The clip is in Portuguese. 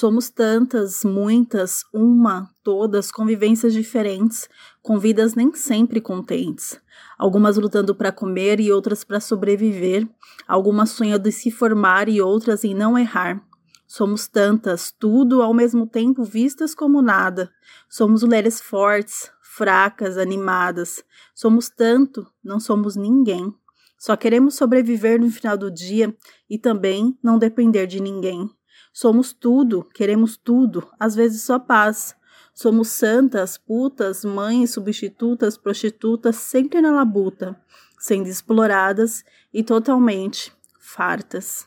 Somos tantas, muitas, uma, todas, convivências diferentes, com vidas nem sempre contentes. Algumas lutando para comer e outras para sobreviver, algumas sonhando em se formar e outras em não errar. Somos tantas, tudo ao mesmo tempo vistas como nada. Somos mulheres fortes, fracas, animadas. Somos tanto, não somos ninguém. Só queremos sobreviver no final do dia e também não depender de ninguém. Somos tudo, queremos tudo, às vezes só paz. Somos santas, putas, mães, substitutas, prostitutas, sempre na labuta, sendo exploradas e totalmente fartas.